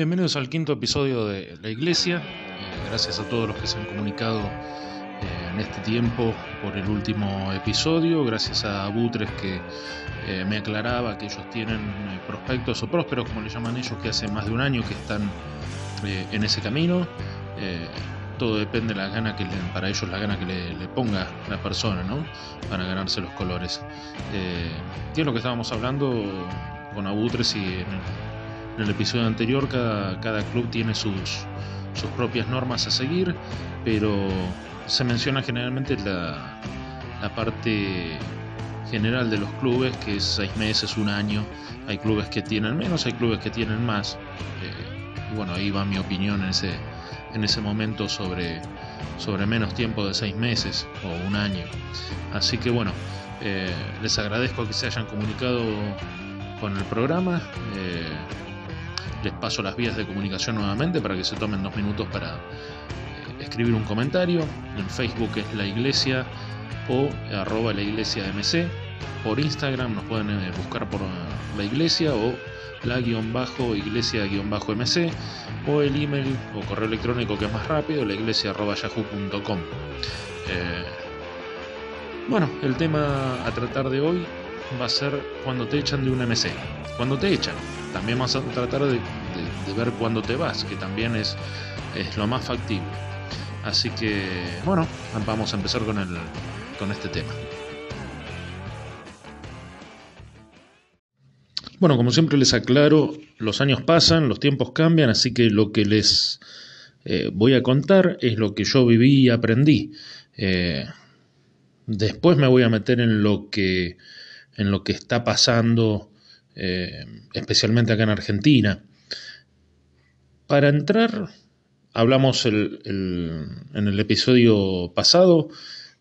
Bienvenidos al quinto episodio de La Iglesia. Eh, gracias a todos los que se han comunicado eh, en este tiempo por el último episodio. Gracias a Butres que eh, me aclaraba que ellos tienen prospectos o prósperos, como le llaman ellos, que hace más de un año que están en ese camino. todo depende de la gana que para ellos la gana que le, ponga la persona, ¿no? Para ganarse los colores. ¿Qué es lo que estábamos hablando con Abutres y en el episodio anterior, cada, club tiene sus, propias normas a seguir, pero se menciona generalmente la, parte general de los clubes, que es seis meses, un año. Hay clubes que tienen menos, hay clubes que tienen más. Eh, y bueno, ahí va mi opinión en ese, en momento sobre, sobre menos tiempo de seis meses o un año. Así que bueno, eh, les agradezco que se hayan comunicado con el programa. Eh, les paso las vías de comunicación nuevamente para que se tomen dos minutos para eh, escribir un comentario. En Facebook es la iglesia o arroba la iglesia MC. Por Instagram nos pueden eh, buscar por eh, la iglesia o la guion bajo iglesia guion bajo MC o el email o correo electrónico que es más rápido, la iglesia arroba yahoo.com. bueno, el tema a tratar de hoy va a ser cuando te echan de un MC. Cuando te echan. También vamos a tratar de, ver cuándo te vas, que también es, es lo más factible. Así que, bueno, vamos a empezar con, el, con este tema. Bueno, como siempre les aclaro, los años pasan, los tiempos cambian, así que lo que les eh, voy a contar es lo que yo viví y aprendí. Eh, después me voy a meter en lo que en lo que está pasando, eh, especialmente acá en Argentina. Para entrar, hablamos en el episodio pasado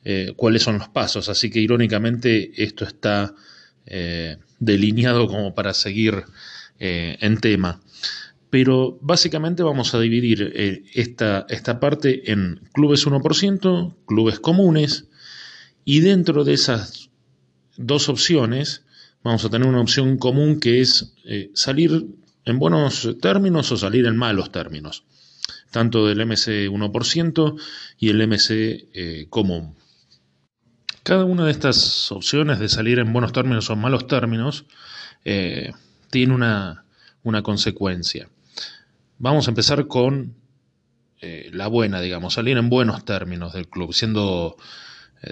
eh, cuáles son los pasos, así que irónicamente esto está eh, delineado como para seguir en tema. Pero básicamente vamos a dividir esta, esta parte en clubes 1%, clubes comunes, y dentro de esas dos opciones, vamos a tener una opción común que es eh, salir en buenos términos o salir en malos términos, tanto del MC 1% y el MC eh, común. Cada una de estas opciones de salir en buenos términos o en malos términos eh, tiene una, una, consecuencia. Vamos a empezar con la buena, digamos, salir en buenos términos del club, siendo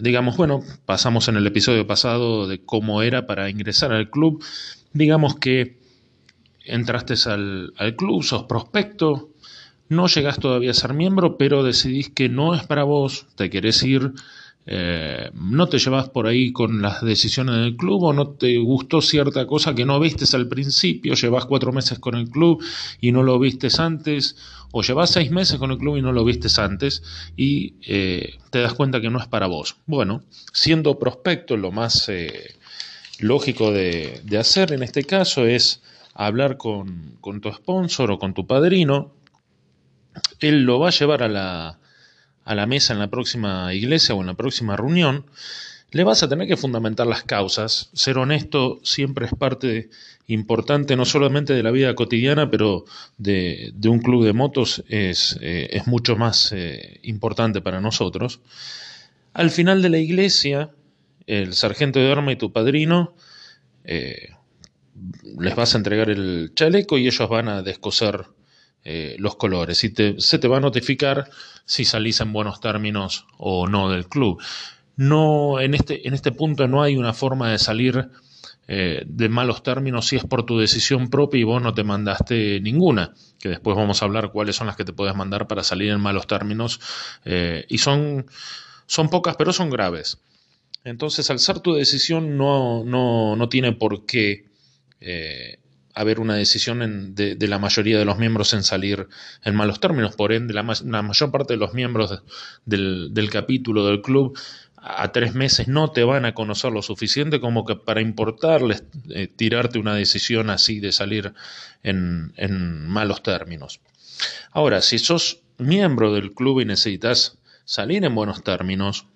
digamos, bueno, pasamos en el episodio pasado de cómo era para ingresar al club. Digamos que entraste al, club, sos prospecto, no llegás todavía a ser miembro, pero decidís que no es para vos, te querés ir, eh, no te llevas por ahí con las decisiones del club o no te gustó cierta cosa que no vistes al principio, llevas cuatro meses con el club y no lo vistes antes, o llevas seis meses con el club y no lo vistes antes y eh, te das cuenta que no es para vos. Bueno, siendo prospecto, lo más eh, lógico de, hacer en este caso es hablar con, con tu sponsor o con tu padrino. Él lo va a llevar a la, a la mesa en la próxima iglesia o en la próxima reunión le vas a tener que fundamentar las causas. Ser honesto siempre es parte importante no solamente de la vida cotidiana, pero de, un club de motos es, eh, es mucho más eh, importante para nosotros. Al final de la iglesia, el sargento de arma y tu padrino eh, les vas a entregar el chaleco y ellos van a descoser los colores. Y se te va a notificar si salís en buenos términos o no del club. No, en este, en este punto no hay una forma de salir eh, de malos términos si es por tu decisión propia y vos no te mandaste ninguna, que después vamos a hablar cuáles son las que te puedes mandar para salir en malos términos, eh, y son, son pocas, pero son graves. Entonces, al ser tu decisión, no, no, no tiene por qué eh, haber una decisión de, la mayoría de los miembros en salir en malos términos. Por ende, la, mayor parte de los miembros del, capítulo del club a tres meses no te van a conocer lo suficiente como que para importarles eh, tirarte una decisión así de salir en, malos términos. Ahora, si sos miembro del club y necesitas salir en buenos términos,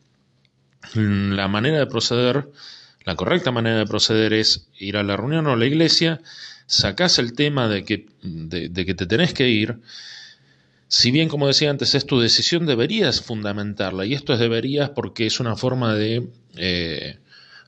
mm, la manera de proceder, la correcta manera de proceder es ir a la reunión o a la iglesia sacás el tema de que, de, que te tenés que ir, si bien, como decía antes, es tu decisión, deberías fundamentarla. Y esto es deberías porque es una forma de eh,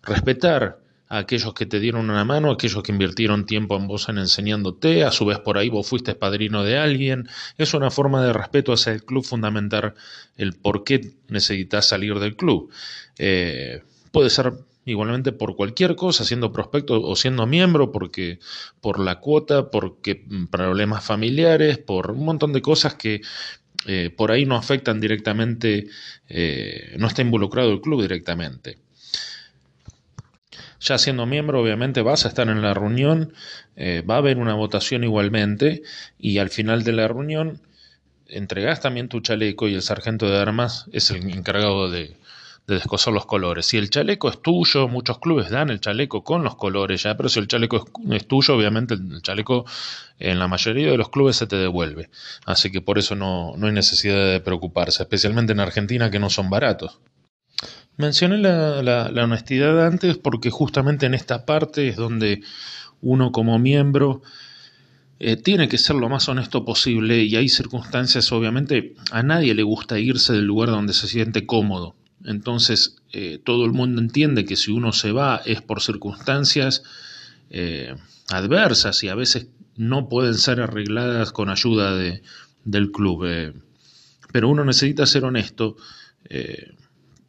respetar a aquellos que te dieron una mano, a aquellos que invirtieron tiempo en vos en enseñándote, a su vez por ahí vos fuiste padrino de alguien. Es una forma de respeto hacia el club fundamentar el por qué necesitas salir del club. Eh, puede ser igualmente por cualquier cosa, siendo prospecto o siendo miembro, porque por la cuota, porque mm, problemas familiares, por un montón de cosas que eh, por ahí no afectan directamente, eh, no está involucrado el club directamente. Ya siendo miembro, obviamente vas a estar en la reunión, eh, va a haber una votación igualmente y al final de la reunión entregas también tu chaleco y el sargento de armas es el encargado de, de descoser los colores. Si el chaleco es tuyo, muchos clubes dan el chaleco con los colores ya, pero si el chaleco es, tuyo, obviamente el chaleco en la mayoría de los clubes se te devuelve. Así que por eso no, no hay necesidad de preocuparse, especialmente en Argentina que no son baratos. Mencioné la, la, honestidad antes porque justamente en esta parte es donde uno como miembro eh, tiene que ser lo más honesto posible y hay circunstancias, obviamente, a nadie le gusta irse del lugar donde se siente cómodo. Entonces, eh, todo el mundo entiende que si uno se va es por circunstancias eh, adversas y a veces no pueden ser arregladas con ayuda de, del club. Eh. pero uno necesita ser honesto,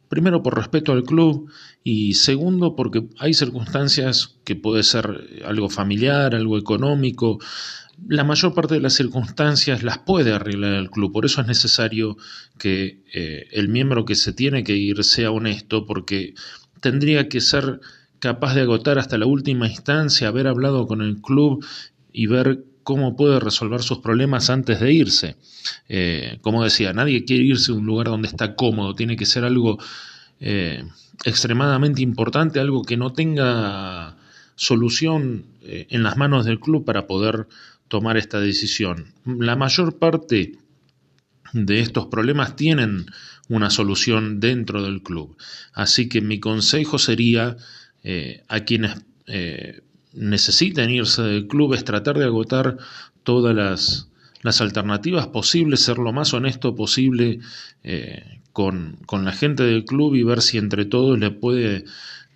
primero por respeto al club y segundo porque hay circunstancias que puede ser algo familiar, algo económico, la mayor parte de las circunstancias las puede arreglar el club. Por eso es necesario que eh, el miembro que se tiene que ir sea honesto, porque tendría que ser capaz de agotar hasta la última instancia, haber hablado con el club y ver cómo puede resolver sus problemas antes de irse. Eh, como decía, nadie quiere irse a un lugar donde está cómodo, tiene que ser algo eh, extremadamente importante, algo que no tenga solución en las manos del club para poder tomar esta decisión. La mayor parte de estos problemas tienen una solución dentro del club. Así que mi consejo sería eh, a quienes eh, necesiten irse del club es tratar de agotar todas las, las alternativas posibles, ser lo más honesto posible eh, con, con, la gente del club y ver si entre todos le, puede,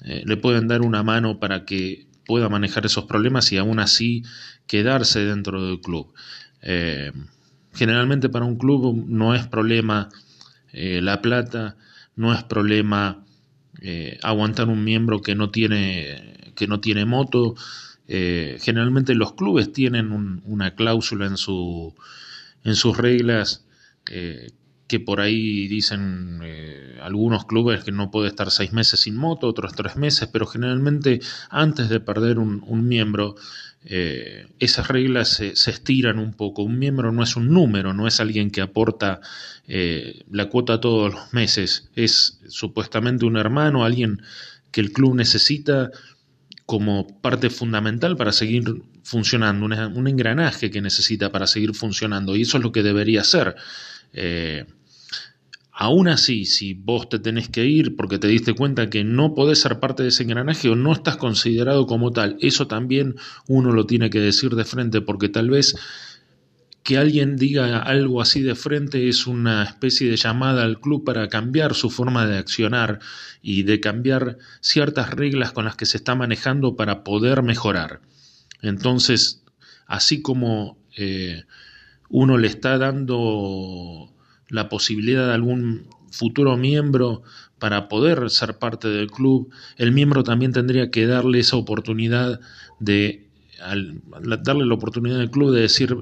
le pueden dar una mano para que pueda manejar esos problemas y aún así quedarse dentro del club. Eh, generalmente para un club no es problema eh, la plata, no es problema eh, aguantar un miembro que no tiene, que no tiene moto. generalmente los clubes tienen una cláusula en, su, en sus reglas que por ahí dicen eh, algunos clubes que no puede estar seis meses sin moto, otros tres meses, pero generalmente antes de perder un, miembro, eh, esas reglas se, estiran un poco. Un miembro no es un número, no es alguien que aporta eh, la cuota todos los meses, es supuestamente un hermano, alguien que el club necesita como parte fundamental para seguir funcionando, un engranaje que necesita para seguir funcionando, y eso es lo que debería ser. Aún así, si vos te tenés que ir porque te diste cuenta que no podés ser parte de ese engranaje o no estás considerado como tal, eso también uno lo tiene que decir de frente porque tal vez que alguien diga algo así de frente es una especie de llamada al club para cambiar su forma de accionar y de cambiar ciertas reglas con las que se está manejando para poder mejorar. Entonces, así como eh, uno le está dando la posibilidad de algún futuro miembro para poder ser parte del club, el miembro también tendría que darle esa oportunidad de darle la oportunidad al club de decir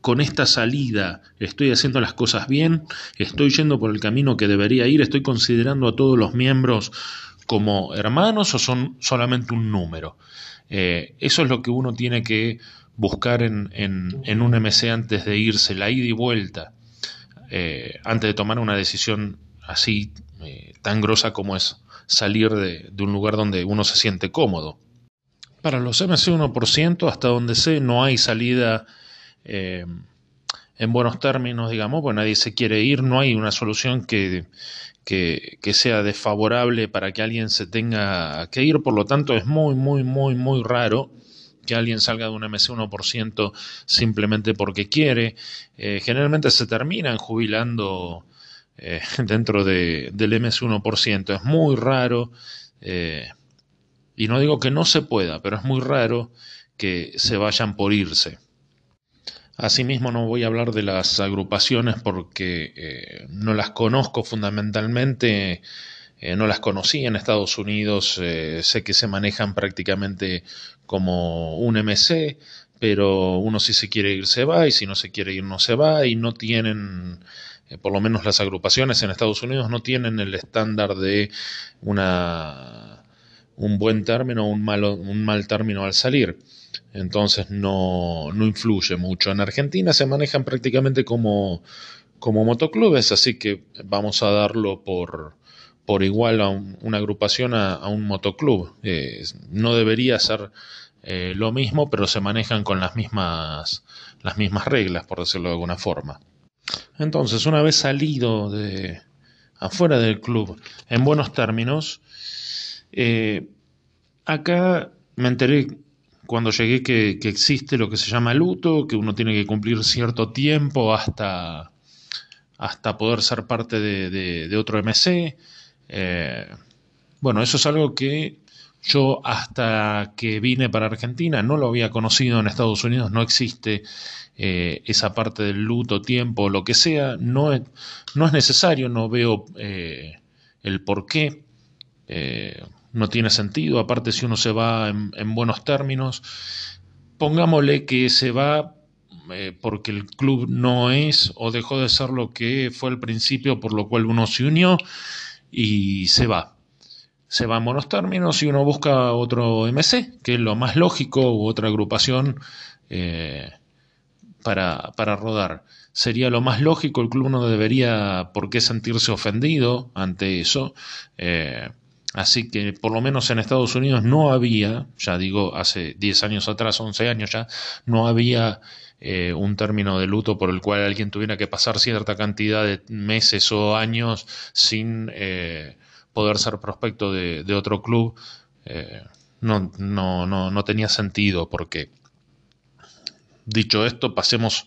con esta salida estoy haciendo las cosas bien, estoy yendo por el camino que debería ir, estoy considerando a todos los miembros como hermanos o son solamente un número. Eh, eso es lo que uno tiene que buscar en, en un MC antes de irse, la ida y vuelta. Eh, antes de tomar una decisión así eh, tan grosa como es salir de, un lugar donde uno se siente cómodo. Para los MC 1%, hasta donde sé, no hay salida eh, en buenos términos, digamos, pues nadie se quiere ir, no hay una solución que, sea desfavorable para que alguien se tenga que ir, por lo tanto es muy, muy, muy, muy raro que alguien salga de un MC 1% simplemente porque quiere. Eh, generalmente se terminan jubilando eh, dentro de, del MC 1%. Es muy raro, eh, y no digo que no se pueda, pero es muy raro que se vayan por irse. Asimismo, no voy a hablar de las agrupaciones porque no las conozco fundamentalmente eh, no las conocí en Estados Unidos, eh, sé que se manejan prácticamente como un MC, pero uno si se quiere ir se va y si no se quiere ir no se va y no tienen, eh, por lo menos las agrupaciones en Estados Unidos no tienen el estándar de una, un buen término o un, un mal término al salir. Entonces no, no influye mucho. En Argentina se manejan prácticamente como, como motoclubes, así que vamos a darlo por, por igual a una agrupación a, un motoclub. Eh, no debería ser eh, lo mismo, pero se manejan con las mismas, las mismas reglas, por decirlo de alguna forma. Entonces, una vez salido de afuera del club en buenos términos, eh, acá me enteré cuando llegué que, existe lo que se llama luto, que uno tiene que cumplir cierto tiempo hasta, hasta poder ser parte de otro MC. Eh, bueno, eso es algo que yo hasta que vine para Argentina no lo había conocido en Estados Unidos, no existe eh, esa parte del luto, tiempo, lo que sea, no es, necesario, no veo eh, el por qué, no tiene sentido, aparte si uno se va en, en buenos términos, pongámosle que se va porque el club no es o dejó de ser lo que fue al principio por lo cual uno se unió y se va. Se va en buenos términos y uno busca otro MC, que es lo más lógico, u otra agrupación eh, para, para, rodar. Sería lo más lógico, el club no debería por qué sentirse ofendido ante eso. Eh, así que por lo menos en Estados Unidos no había, ya digo, hace 10 años atrás, 11 años ya, no había eh, un término de luto por el cual alguien tuviera que pasar cierta cantidad de meses o años sin eh, poder ser prospecto de, otro club, eh, no, no, no, no, tenía sentido porque... Dicho esto, pasemos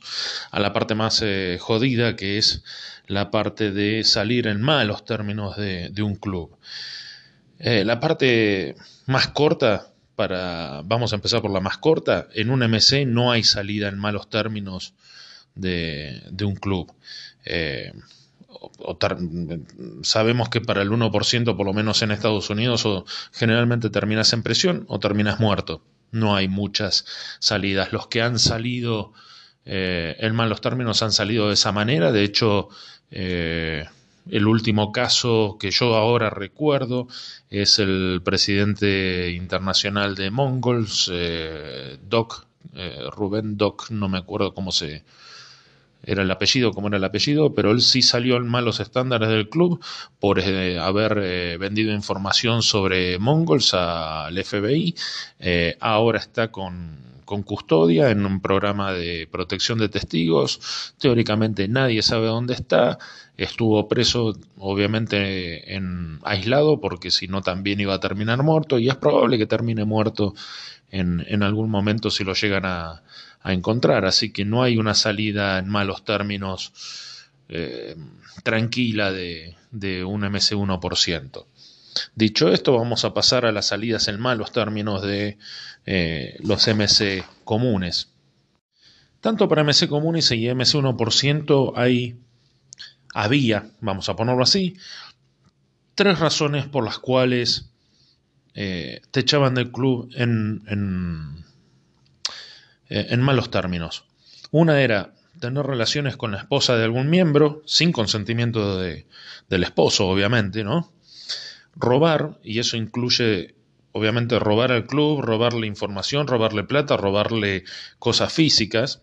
a la parte más jodida, que es la parte de salir en malos términos de, de un club. la parte más corta para, vamos a empezar por la más corta, en un MC no hay salida en malos términos de, un club. Eh, sabemos que para el 1%, por lo menos en Estados Unidos, o generalmente terminas en presión o terminas muerto. No hay muchas salidas. Los que han salido eh, en malos términos han salido de esa manera. De hecho, eh, el último caso que yo ahora recuerdo es el presidente internacional de Mongols, eh, Doc, eh, Rubén Doc, no me acuerdo cómo se era el apellido, cómo era el apellido, pero él sí salió en malos estándares del club por eh, haber vendido información sobre Mongols al FBI. ahora está con con custodia en un programa de protección de testigos. Teóricamente nadie sabe dónde está. Estuvo preso, obviamente, en aislado, porque si no también iba a terminar muerto, y es probable que termine muerto en, algún momento si lo llegan a, a, encontrar. Así que no hay una salida en malos términos eh, tranquila de, de un MC1%. Dicho esto, vamos a pasar a las salidas en malos términos de eh, los MC comunes. Tanto para MC comunes y MC 1% hay, había, vamos a ponerlo así, tres razones por las cuales eh, te echaban del club en, en, eh, en malos términos. Una era tener relaciones con la esposa de algún miembro, sin consentimiento de, del esposo, obviamente, ¿no? Robar, y eso incluye obviamente robar al club, robarle información, robarle plata, robarle cosas físicas,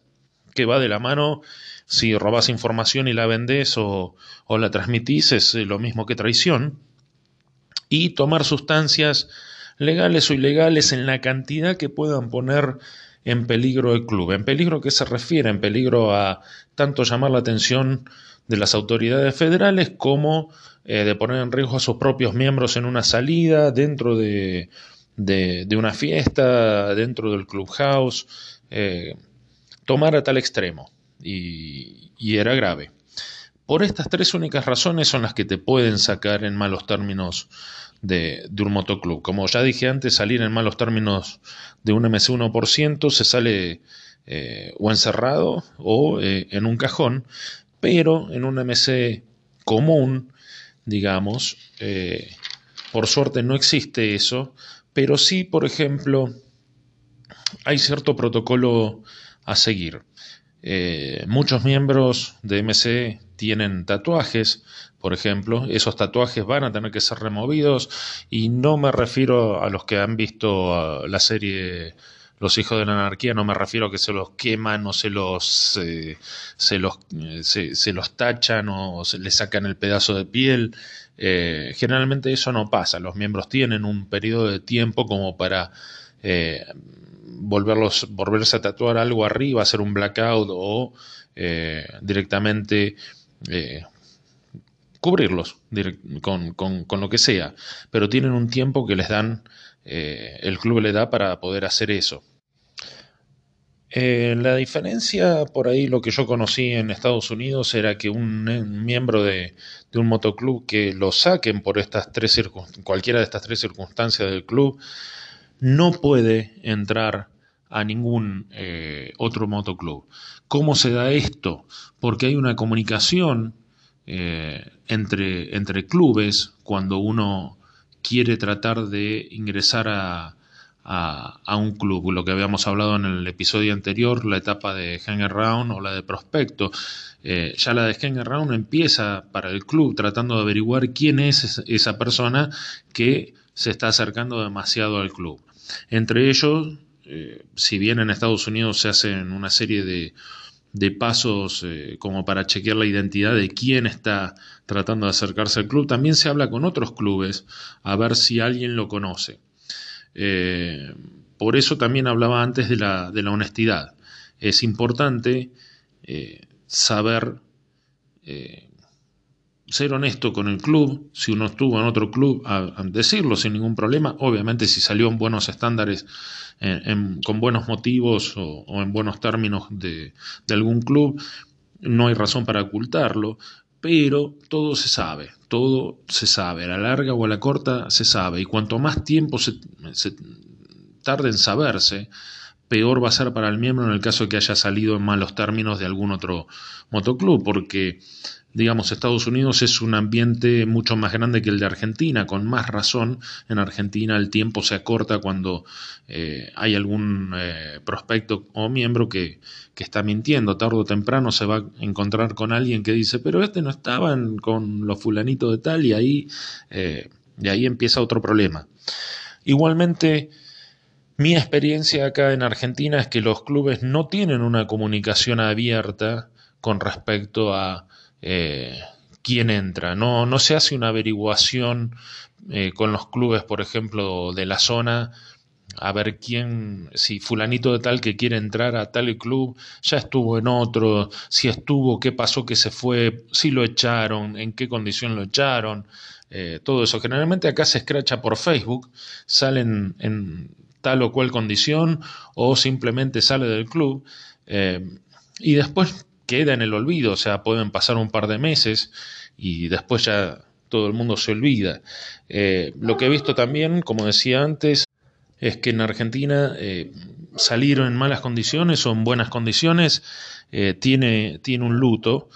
que va de la mano si robas información y la vendes o, o la transmitís, es lo mismo que traición. Y tomar sustancias legales o ilegales en la cantidad que puedan poner en peligro el club. En peligro que se refiere, en peligro a tanto llamar la atención de las autoridades federales como eh, de poner en riesgo a sus propios miembros en una salida dentro de, de, una fiesta dentro del clubhouse, eh, tomar a tal extremo y, era grave. Por estas tres únicas razones son las que te pueden sacar en malos términos de, un motoclub. Como ya dije antes, salir en malos términos de un MC1% se sale eh, o encerrado o eh, en un cajón, pero en un MC común, digamos, eh, por suerte no existe eso, pero sí, por ejemplo, hay cierto protocolo a seguir. muchos miembros de MC tienen tatuajes, por ejemplo, esos tatuajes van a tener que ser removidos y no me refiero a los que han visto la serie Los hijos de la anarquía, no me refiero a que se los queman o se los, eh, se, los eh, se, los tachan o se les sacan el pedazo de piel. Eh, generalmente eso no pasa, los miembros tienen un periodo de tiempo como para volverlos, volverse a tatuar algo arriba, hacer un blackout o directamente cubrirlos con, con, lo que sea, pero tienen un tiempo que les dan, el club le da para poder hacer eso. Eh, la diferencia por ahí, lo que yo conocí en Estados Unidos era que un, miembro de, un motoclub que lo saquen por estas tres cualquiera de estas tres circunstancias del club, no puede entrar a ningún eh, otro motoclub. ¿Cómo se da esto? Porque hay una comunicación eh, entre, entre clubes cuando uno quiere tratar de ingresar a, a, un club. Lo que habíamos hablado en el episodio anterior, la etapa de hang around o la de prospecto. Eh, ya la de hang around empieza para el club tratando de averiguar quién es esa persona que se está acercando demasiado al club. Entre ellos, eh, si bien en Estados Unidos se hacen una serie de de pasos eh, como para chequear la identidad de quién está tratando de acercarse al club. También se habla con otros clubes a ver si alguien lo conoce. Eh, por eso también hablaba antes de la, de la honestidad. Es importante eh, saber ser honesto con el club, si uno estuvo en otro club, a, decirlo sin ningún problema. Obviamente si salió en buenos estándares, con buenos motivos o, en buenos términos de, algún club, no hay razón para ocultarlo, pero todo se sabe, todo se sabe, a la larga o a la corta se sabe, y cuanto más tiempo se, tarde en saberse, peor va a ser para el miembro en el caso de que haya salido en malos términos de algún otro motoclub, porque digamos, Estados Unidos es un ambiente mucho más grande que el de Argentina, con más razón. En Argentina el tiempo se acorta cuando eh, hay algún eh, prospecto o miembro que, que, está mintiendo. Tardo o temprano se va a encontrar con alguien que dice, pero este no estaba con los fulanitos de tal, y ahí, eh, y ahí empieza otro problema. Igualmente, mi experiencia acá en Argentina es que los clubes no tienen una comunicación abierta con respecto a eh, quién entra. No, no se hace una averiguación eh, con los clubes, por ejemplo, de la zona, a ver quién, si fulanito de tal que quiere entrar a tal club ya estuvo en otro, si estuvo, qué pasó que se fue, si lo echaron, en qué condición lo echaron, eh, todo eso. Generalmente acá se escracha por Facebook, salen en tal o cual condición o simplemente sale del club y después queda en el olvido, o sea, pueden pasar un par de meses y después ya todo el mundo se olvida. Eh, lo que he visto también, como decía antes, es que en Argentina eh, salir en malas condiciones o en buenas condiciones eh, tiene, tiene un luto.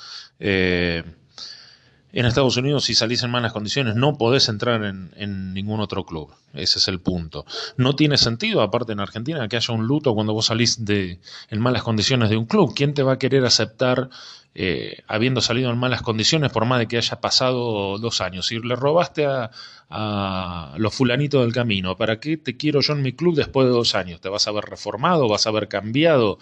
En Estados Unidos, si salís en malas condiciones, no podés entrar en, ningún otro club. Ese es el punto. No tiene sentido, aparte en Argentina, que haya un luto cuando vos salís de, en malas condiciones de un club. ¿Quién te va a querer aceptar eh, habiendo salido en malas condiciones por más de que haya pasado dos años? Si le robaste a, los fulanitos del camino, ¿para qué te quiero yo en mi club después de dos años? ¿Te vas a ver reformado? ¿Vas a ver cambiado?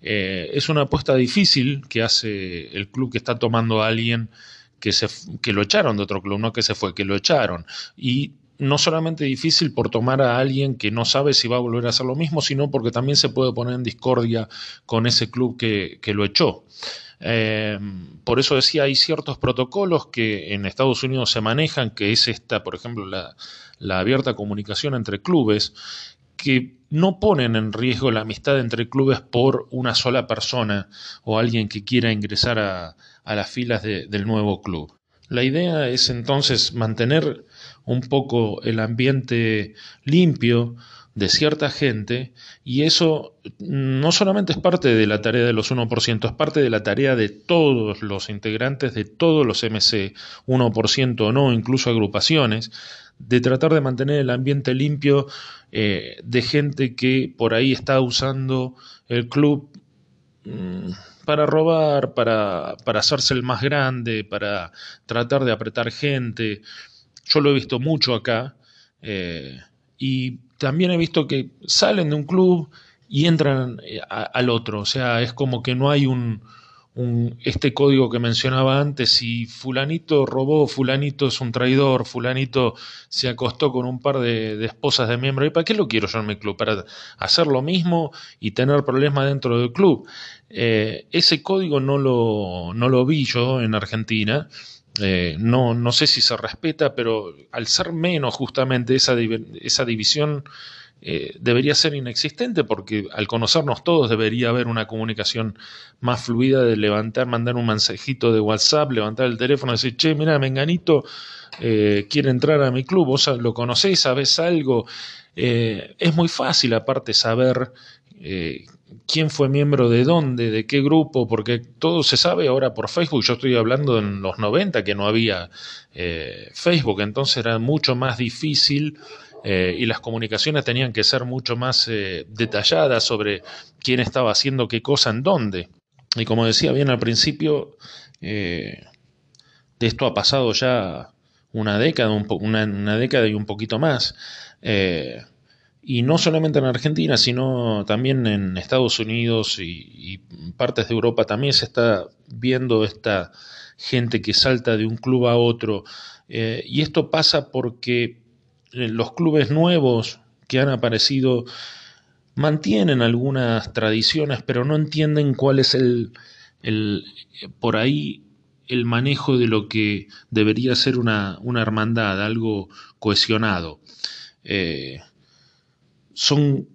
Eh, es una apuesta difícil que hace el club que está tomando a alguien que, se, que lo echaron de otro club, no que se fue, que lo echaron. Y no solamente difícil por tomar a alguien que no sabe si va a volver a hacer lo mismo, sino porque también se puede poner en discordia con ese club que, que lo echó. Eh, por eso decía, hay ciertos protocolos que en Estados Unidos se manejan, que es esta, por ejemplo, la, abierta comunicación entre clubes, que no ponen en riesgo la amistad entre clubes por una sola persona o alguien que quiera ingresar a, las filas del nuevo club. La idea es entonces mantener un poco el ambiente limpio, de cierta gente y eso no solamente es parte de la tarea de los 1%, es parte de la tarea de todos los integrantes de todos los MC, 1% o no, incluso agrupaciones, de tratar de mantener el ambiente limpio eh, de gente que por ahí está usando el club mm, para robar, para, para hacerse el más grande, para tratar de apretar gente. Yo lo he visto mucho acá. Eh, y también he visto que salen de un club y entran eh, al otro. O sea, es como que no hay un, este código que mencionaba antes, si fulanito robó, fulanito es un traidor, fulanito se acostó con un par de, esposas de miembro, ¿y para qué lo quiero yo en mi club? Para hacer lo mismo y tener problemas dentro del club. Eh, ese código no lo, no lo vi yo en Argentina eh, no, no sé si se respeta, pero al ser menos justamente esa, esa división eh, debería ser inexistente porque al conocernos todos debería haber una comunicación más fluida de levantar, mandar un mensajito de WhatsApp, levantar el teléfono y decir, che, mira, Menganito eh, quiere entrar a mi club, vos lo conocéis, sabés algo. es muy fácil aparte saber quién fue miembro de dónde, de qué grupo, porque todo se sabe ahora por Facebook. Yo estoy hablando en los 90 que no había eh, Facebook, entonces era mucho más difícil eh, y las comunicaciones tenían que ser mucho más eh, detalladas sobre quién estaba haciendo qué cosa en dónde. Y como decía bien al principio, de esto ha pasado ya una década, una, década y un poquito más. Y no solamente en Argentina, sino también en Estados Unidos y, partes de Europa también se está viendo esta gente que salta de un club a otro. Eh, y esto pasa porque eh, los clubes nuevos que han aparecido mantienen algunas tradiciones, pero no entienden cuál es el, el por ahí el manejo de lo que debería ser una, una hermandad, algo cohesionado. Eh, son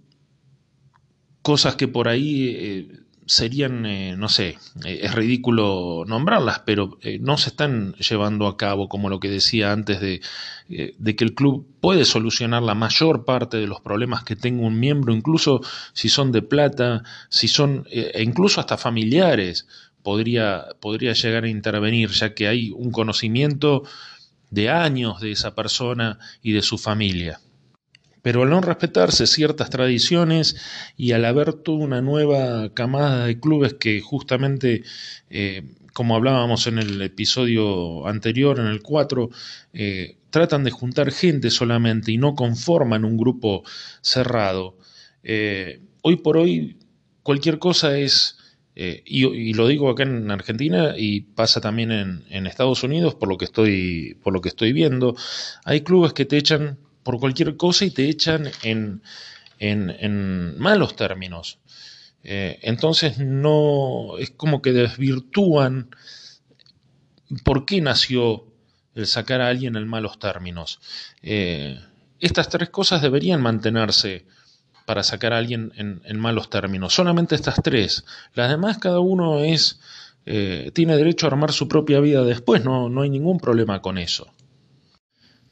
cosas que por ahí eh, serían, eh, no sé, eh, es ridículo nombrarlas, pero no se están llevando a cabo, como lo que decía antes de, de, que el club puede solucionar la mayor parte de los problemas que tenga un miembro, incluso si son de plata, si son, e incluso hasta familiares, podría, podría llegar a intervenir, ya que hay un conocimiento de años de esa persona y de su familia. Pero al no respetarse ciertas tradiciones y al haber toda una nueva camada de clubes que justamente, eh, como hablábamos en el episodio anterior, en el 4, eh, tratan de juntar gente solamente y no conforman un grupo cerrado, eh, hoy por hoy cualquier cosa es... y, lo digo acá en Argentina y pasa también en, en, Estados Unidos por lo que estoy por lo que estoy viendo hay clubes que te echan por cualquier cosa y te echan en, en, malos términos. Eh, entonces no es como que desvirtúan por qué nació el sacar a alguien en malos términos. Eh, estas tres cosas deberían mantenerse para sacar a alguien en, malos términos. Solamente estas tres. Las demás cada uno es eh, tiene derecho a armar su propia vida después. No, no hay ningún problema con eso.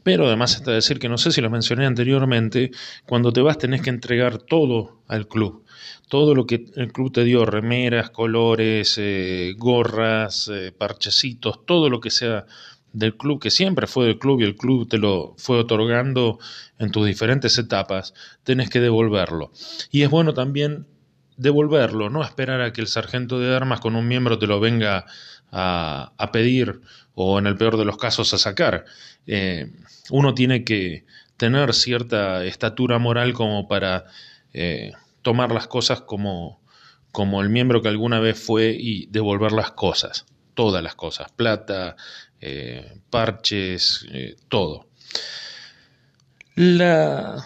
Pero además está decir que no sé si lo mencioné anteriormente, cuando te vas tenés que entregar todo al club. Todo lo que el club te dio, remeras, colores, eh, gorras, eh, parchecitos, todo lo que sea del club, que siempre fue del club y el club te lo fue otorgando en tus diferentes etapas, tenés que devolverlo. Y es bueno también devolverlo, no esperar a que el sargento de armas con un miembro te lo venga a, a pedir o en el peor de los casos a sacar. Eh, uno tiene que tener cierta estatura moral como para eh, tomar las cosas como, como el miembro que alguna vez fue y devolver las cosas, todas las cosas, plata, eh, parches, todo. La,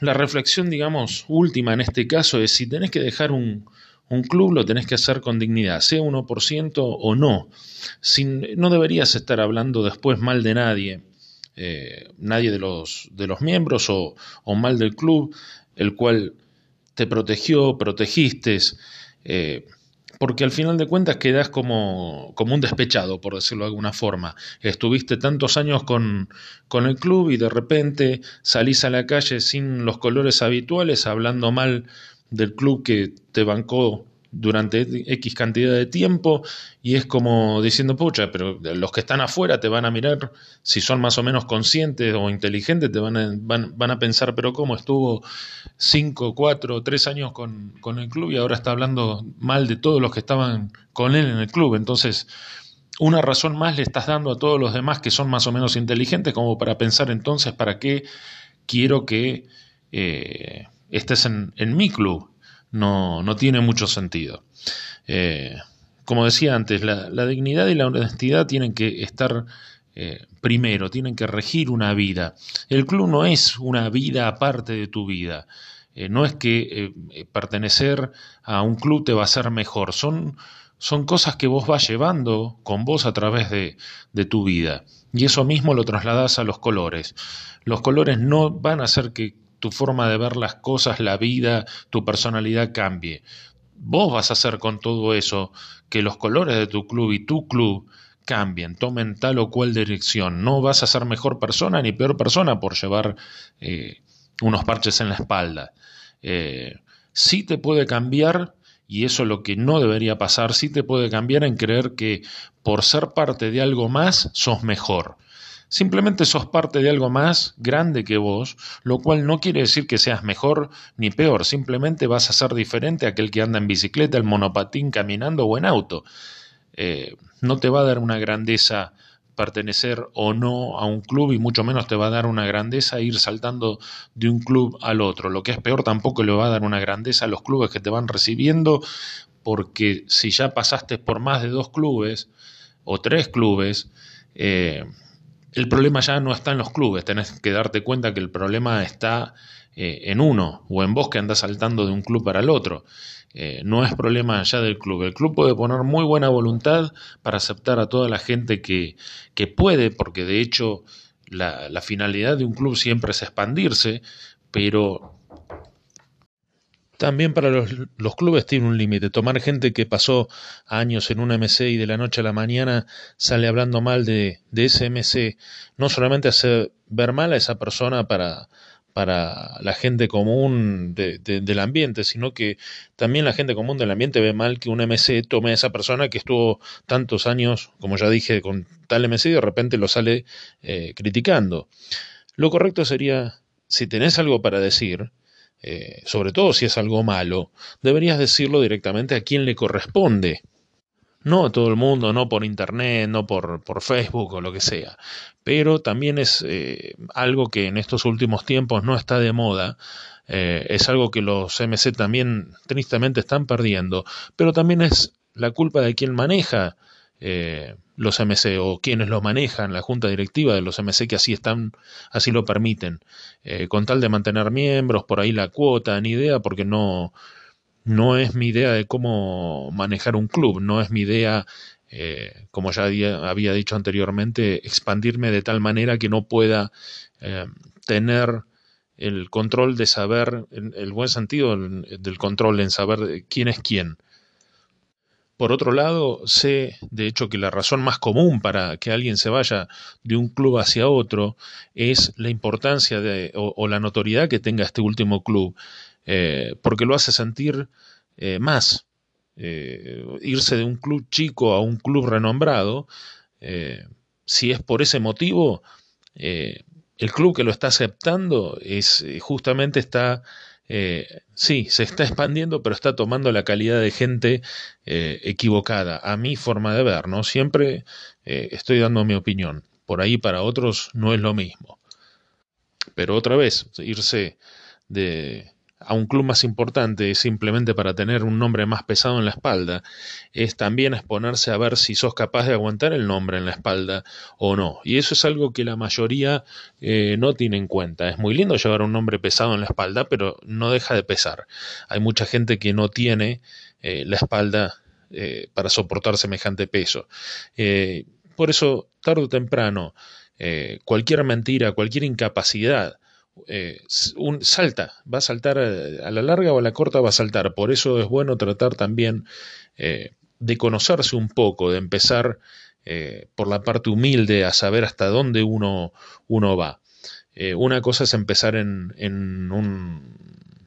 la reflexión, digamos, última en este caso es si tenés que dejar un, un club lo tenés que hacer con dignidad, sea 1% o no. Sin, no deberías estar hablando después mal de nadie, eh, nadie de los, de los miembros o, o, mal del club, el cual te protegió, protegiste. Eh, porque al final de cuentas quedas como, como un despechado, por decirlo de alguna forma. Estuviste tantos años con, con el club y de repente salís a la calle sin los colores habituales, hablando mal del club que te bancó durante X cantidad de tiempo y es como diciendo, pucha, pero los que están afuera te van a mirar, si son más o menos conscientes o inteligentes, te van a, van, van a pensar, pero ¿cómo estuvo 5, 4, 3 años con, con el club y ahora está hablando mal de todos los que estaban con él en el club? Entonces, una razón más le estás dando a todos los demás que son más o menos inteligentes como para pensar entonces, ¿para qué quiero que eh, estés en, en mi club? no, no tiene mucho sentido. Eh, como decía antes, la, dignidad y la honestidad tienen que estar eh, primero, tienen que regir una vida. El club no es una vida aparte de tu vida. Eh, no es que pertenecer a un club te va a hacer mejor. Son, son cosas que vos vas llevando con vos a través de, de tu vida. Y eso mismo lo trasladas a los colores. Los colores no van a hacer que tu forma de ver las cosas, la vida, tu personalidad cambie. Vos vas a hacer con todo eso que los colores de tu club y tu club cambien, tomen tal o cual dirección. No vas a ser mejor persona ni peor persona por llevar eh, unos parches en la espalda. Eh, sí te puede cambiar, y eso es lo que no debería pasar, sí te puede cambiar en creer que por ser parte de algo más sos mejor. Simplemente sos parte de algo más grande que vos, lo cual no quiere decir que seas mejor ni peor, simplemente vas a ser diferente a aquel que anda en bicicleta, en monopatín, caminando o en auto. Eh, no te va a dar una grandeza pertenecer o no a un club y mucho menos te va a dar una grandeza ir saltando de un club al otro. Lo que es peor tampoco le va a dar una grandeza a los clubes que te van recibiendo porque si ya pasaste por más de dos clubes o tres clubes, eh, el problema ya no está en los clubes, tenés que darte cuenta que el problema está eh, en uno o en vos que andás saltando de un club para el otro. Eh, no es problema ya del club. El club puede poner muy buena voluntad para aceptar a toda la gente que, que puede, porque de hecho la, la finalidad de un club siempre es expandirse, pero también para los, clubes tiene un límite. Tomar gente que pasó años en un MC y de la noche a la mañana sale hablando mal de, de ese MC, no solamente hace ver mal a esa persona para, para la gente común del ambiente, sino que también la gente común del ambiente ve mal que un MC tome a esa persona que estuvo tantos años, como ya dije, con tal MC y de repente lo sale eh, criticando. Lo correcto sería, si tenés algo para decir, eh, sobre todo si es algo malo, deberías decirlo directamente a quien le corresponde. No a todo el mundo, no por internet, no por, por Facebook o lo que sea. Pero también es eh, algo que en estos últimos tiempos no está de moda. Eh, es algo que los MC también tristemente están perdiendo. Pero también es la culpa de quien maneja los MC o quienes lo manejan, la junta directiva de los MC que así están, así lo permiten, eh, con tal de mantener miembros, por ahí la cuota, ni idea, porque no, no es mi idea de cómo manejar un club, no es mi idea, eh, como ya había, dicho anteriormente, expandirme de tal manera que no pueda eh, tener el control de saber, el buen sentido del control en saber quién es quién. Por otro lado, sé, de hecho, que la razón más común para que alguien se vaya de un club hacia otro es la importancia de, o, la notoriedad que tenga este último club, eh, porque lo hace sentir eh, más. Eh, irse de un club chico a un club renombrado, si es por ese motivo, el club que lo está aceptando es justamente está eh, sí, se está expandiendo, pero está tomando la calidad de gente eh, equivocada, a mi forma de ver, ¿no? Siempre eh, estoy dando mi opinión. Por ahí para otros no es lo mismo. Pero otra vez, irse de, a un club más importante simplemente para tener un nombre más pesado en la espalda, es también exponerse a ver si sos capaz de aguantar el nombre en la espalda o no. Y eso es algo que la mayoría eh, no tiene en cuenta. Es muy lindo llevar un nombre pesado en la espalda, pero no deja de pesar. Hay mucha gente que no tiene eh, la espalda eh, para soportar semejante peso. por eso, tarde o temprano, cualquier mentira, cualquier incapacidad, un, salta, va a saltar a la larga o a la corta va a saltar. Por eso es bueno tratar también de conocerse un poco, de empezar por la parte humilde a saber hasta dónde uno, uno va. una cosa es empezar en, en, un,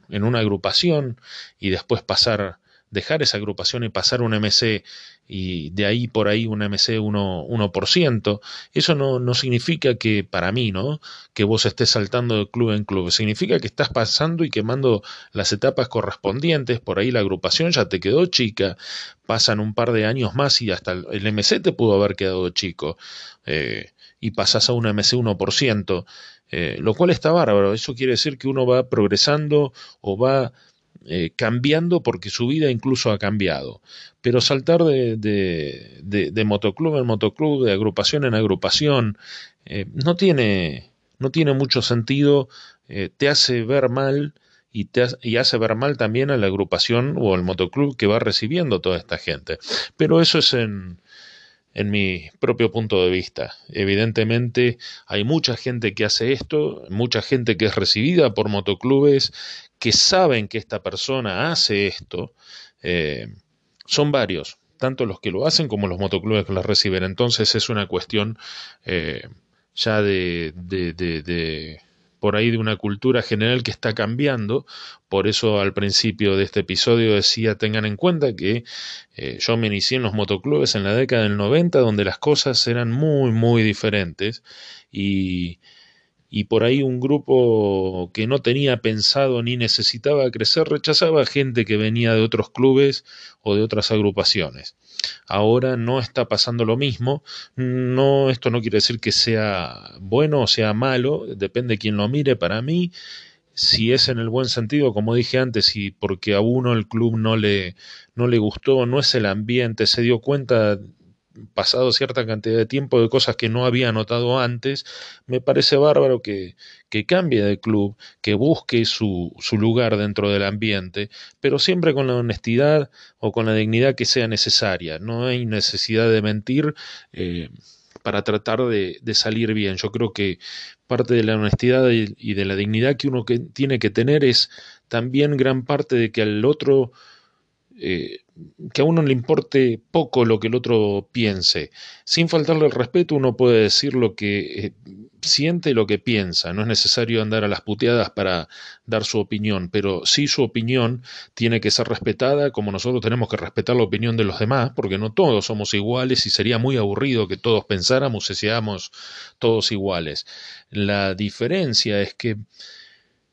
en una agrupación y después pasar, dejar esa agrupación y pasar un MC y de ahí por ahí un MC 1%, 1%, eso no, no significa que para mí, ¿no? Que vos estés saltando de club en club, significa que estás pasando y quemando las etapas correspondientes, por ahí la agrupación ya te quedó chica, pasan un par de años más y hasta el MC te pudo haber quedado chico, eh, y pasás a un MC 1%, eh, lo cual está bárbaro. Eso quiere decir que uno va progresando o va eh, cambiando porque su vida incluso ha cambiado. Pero saltar de, de, motoclub en motoclub, de agrupación en agrupación, eh, no, tiene, no tiene mucho sentido, te hace ver mal y, te y hace ver mal también a la agrupación o al motoclub que va recibiendo toda esta gente. Pero eso es en, en mi propio punto de vista. Evidentemente hay mucha gente que hace esto, mucha gente que es recibida por motoclubes, que saben que esta persona hace esto. Eh, son varios, tanto los que lo hacen como los motoclubes que las reciben. Entonces es una cuestión eh, ya de por ahí de una cultura general que está cambiando. Por eso al principio de este episodio decía tengan en cuenta que eh, yo me inicié en los motoclubes en la década del 90 donde las cosas eran muy muy diferentes y, y por ahí un grupo que no tenía pensado ni necesitaba crecer rechazaba gente que venía de otros clubes o de otras agrupaciones. Ahora no está pasando lo mismo. No, esto no quiere decir que sea bueno o sea malo, depende de quien lo mire. Para mí, si es en el buen sentido, como dije antes, y porque a uno el club no le, no le gustó, no es el ambiente, se dio cuenta pasado cierta cantidad de tiempo de cosas que no había notado antes, me parece bárbaro que, que cambie de club, que busque su, su, lugar dentro del ambiente, pero siempre con la honestidad o con la dignidad que sea necesaria. No hay necesidad de mentir eh, para tratar de, salir bien. Yo creo que parte de la honestidad y, de la dignidad que uno que tiene que tener es también gran parte de que al otro eh, que a uno le importe poco lo que el otro piense. Sin faltarle el respeto, uno puede decir lo que eh, siente, lo que piensa. No es necesario andar a las puteadas para dar su opinión, pero sí su opinión tiene que ser respetada, como nosotros tenemos que respetar la opinión de los demás, porque no todos somos iguales y sería muy aburrido que todos pensáramos y seamos todos iguales. La diferencia es que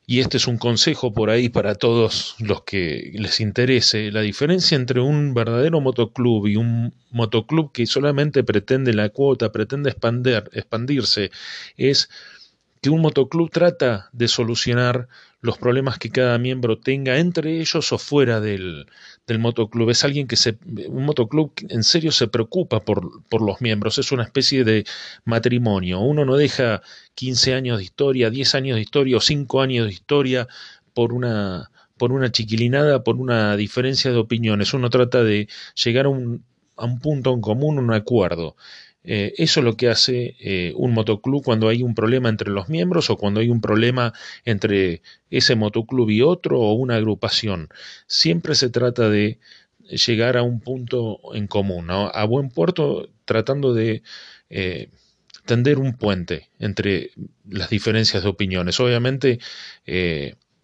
y este es un consejo por ahí para todos los que les interese, la diferencia entre un verdadero motoclub y un motoclub que solamente pretende la cuota, pretende expandirse, es que un motoclub trata de solucionar los problemas que cada miembro tenga entre ellos o fuera del, del motoclub. Es alguien que se, un motoclub en serio se preocupa por, por, los miembros, es una especie de matrimonio. Uno no deja 15 años de historia, 10 años de historia o 5 años de historia por una, por una chiquilinada, por una diferencia de opiniones. Uno trata de llegar a un, a un punto en común, un acuerdo. Eh, eso es lo que hace eh, un motoclub cuando hay un problema entre los miembros o cuando hay un problema entre ese motoclub y otro o una agrupación. Siempre se trata de llegar a un punto en común, a buen puerto tratando de eh, tender un puente entre las diferencias de opiniones. Obviamente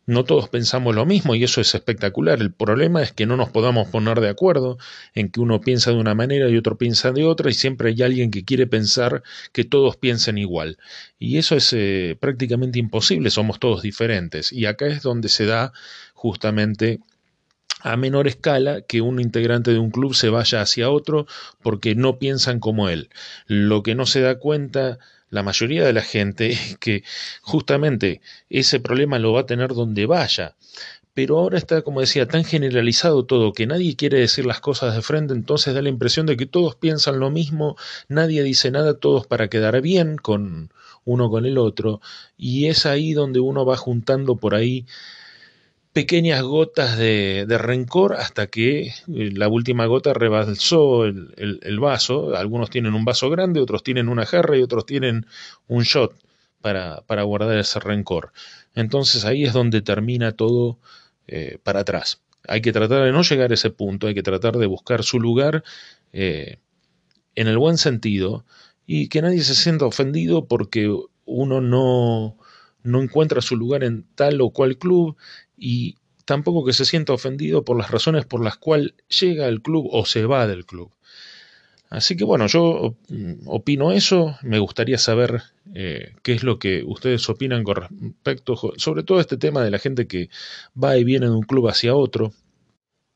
no todos pensamos lo mismo y eso es espectacular. El problema es que no nos podamos poner de acuerdo en que uno piensa de una manera y otro piensa de otra y siempre hay alguien que quiere pensar que todos piensen igual. Y eso es eh, prácticamente imposible, somos todos diferentes. Y acá es donde se da justamente a menor escala que un integrante de un club se vaya hacia otro porque no piensan como él. Lo que no se da cuenta la mayoría de la gente que justamente ese problema lo va a tener donde vaya. Pero ahora está, como decía, tan generalizado todo que nadie quiere decir las cosas de frente, entonces da la impresión de que todos piensan lo mismo, nadie dice nada, todos para quedar bien con uno con el otro, y es ahí donde uno va juntando por ahí pequeñas gotas de, rencor hasta que eh, la última gota rebalsó el, vaso. Algunos tienen un vaso grande, otros tienen una jarra y otros tienen un shot para, guardar ese rencor. Entonces ahí es donde termina todo eh, para atrás. Hay que tratar de no llegar a ese punto, hay que tratar de buscar su lugar eh, en el buen sentido y que nadie se sienta ofendido porque uno no, no encuentra su lugar en tal o cual club y tampoco que se sienta ofendido por las razones por las cuales llega al club o se va del club. Así que bueno, yo opino eso, me gustaría saber eh, qué es lo que ustedes opinan con respecto, sobre todo este tema de la gente que va y viene de un club hacia otro,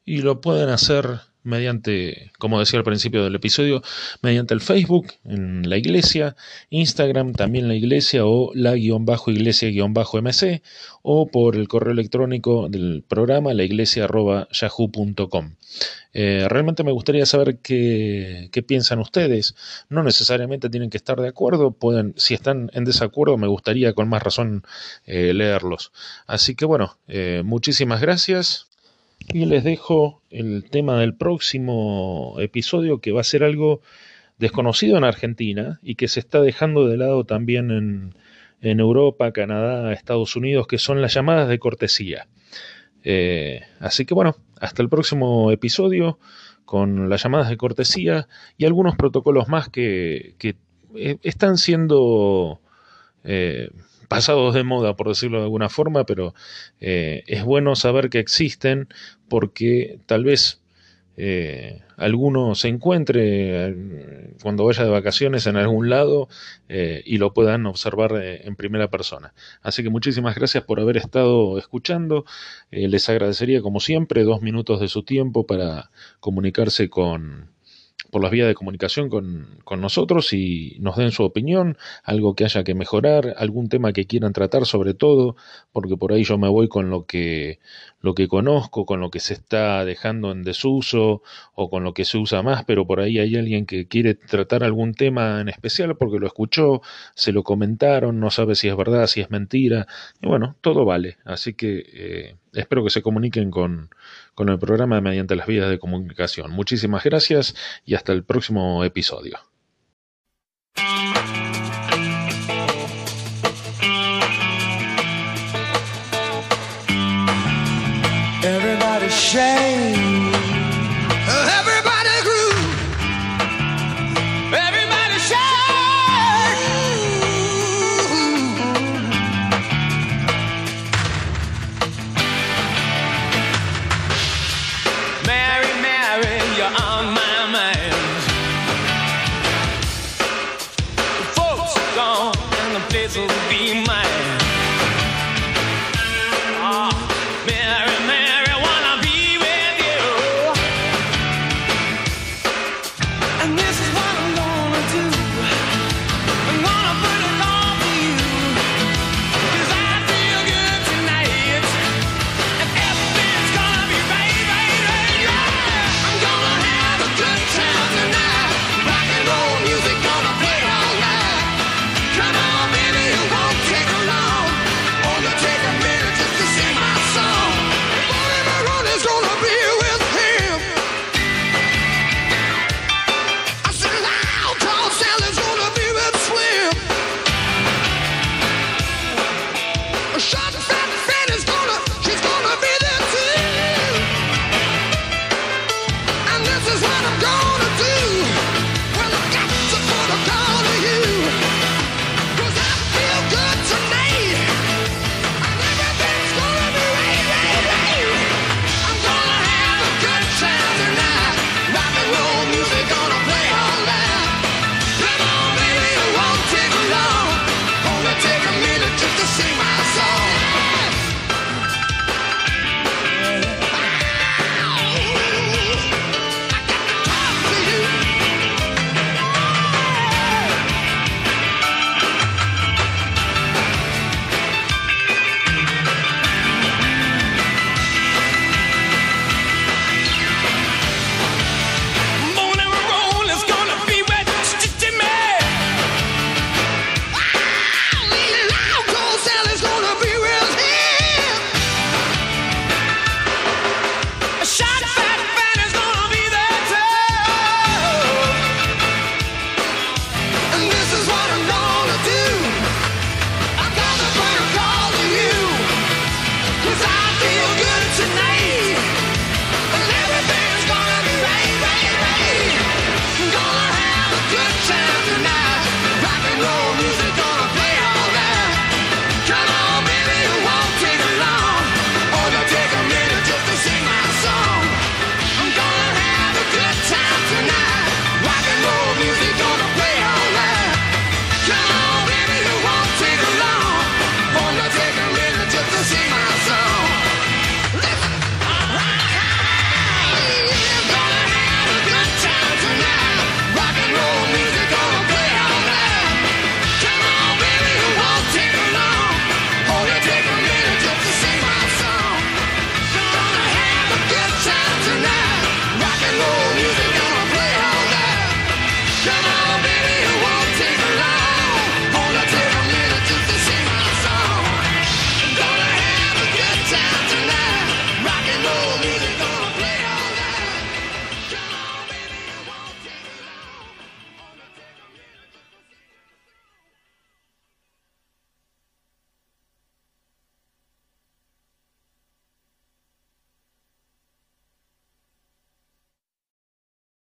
y lo pueden hacer mediante, como decía al principio del episodio, mediante el Facebook en la iglesia, Instagram también la iglesia o la guion bajo iglesia guion bajo mc o por el correo electrónico del programa la iglesia yahoo.com. Eh, realmente me gustaría saber qué, piensan ustedes. No necesariamente tienen que estar de acuerdo, pueden, si están en desacuerdo, me gustaría con más razón eh, leerlos. Así que bueno, eh, muchísimas gracias. Y les dejo el tema del próximo episodio que va a ser algo desconocido en Argentina y que se está dejando de lado también en, Europa, Canadá, Estados Unidos, que son las llamadas de cortesía. Eh, así que bueno, hasta el próximo episodio con las llamadas de cortesía y algunos protocolos más que, eh, están siendo eh, pasados de moda, por decirlo de alguna forma, pero eh, es bueno saber que existen porque tal vez eh, alguno se encuentre eh, cuando vaya de vacaciones en algún lado y lo puedan observar en primera persona. Así que muchísimas gracias por haber estado escuchando. les agradecería, como siempre, dos minutos de su tiempo para comunicarse con por las vías de comunicación con, con, nosotros y nos den su opinión, algo que haya que mejorar, algún tema que quieran tratar sobre todo, porque por ahí yo me voy con lo que, lo que conozco, con lo que se está dejando en desuso o con lo que se usa más, pero por ahí hay alguien que quiere tratar algún tema en especial porque lo escuchó, se lo comentaron, no sabe si es verdad, si es mentira, y bueno, todo vale, así que eh, espero que se comuniquen con con el programa mediante las vías de comunicación. Muchísimas gracias y hasta el próximo episodio.